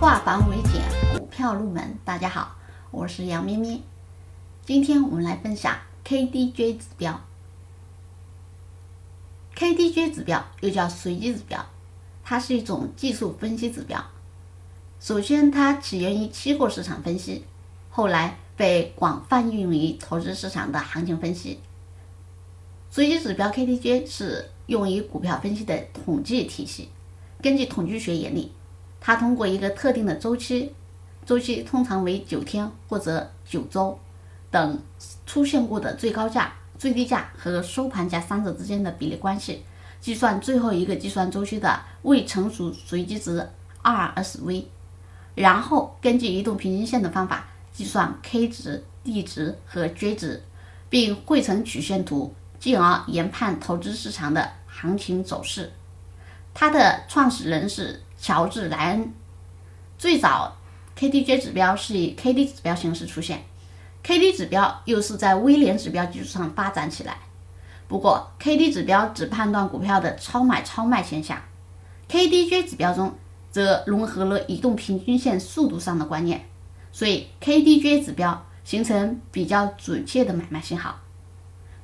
化繁为简，股票入门。大家好，我是杨咩咩。今天我们来分享 KDJ 指标。KDJ 指标又叫随机指标，它是一种技术分析指标。首先，它起源于期货市场分析，后来被广泛运用于投资市场的行情分析。随机指标 KDJ 是用于股票分析的统计体系。根据统计学原理，它通过一个特定的周期，周期通常为九天或者九周等出现过的最高价、最低价和收盘价三者之间的比例关系，计算最后一个计算周期的未成熟随机值 RSV，然后根据移动平均线的方法计算 K 值、D 值和 J 值，并绘成曲线图，进而研判投资市场的行情走势。它的创始人是乔治莱恩。最早，KDJ 指标是以 KD 指标形式出现，KD 指标又是在威廉指标基础上发展起来。不过，KD 指标只判断股票的超买超卖现象，KDJ 指标中则融合了移动平均线速度上的观念，所以 KDJ 指标形成比较准确的买卖信号。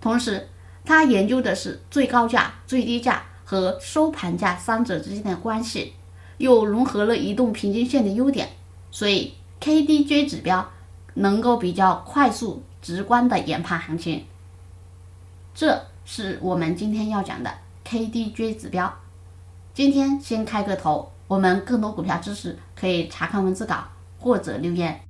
同时，它研究的是最高价、最低价。和收盘价三者之间的关系，又融合了移动平均线的优点，所以 KDJ 指标能够比较快速、直观的研判行情。这是我们今天要讲的 KDJ 指标。今天先开个头，我们更多股票知识可以查看文字稿或者留言。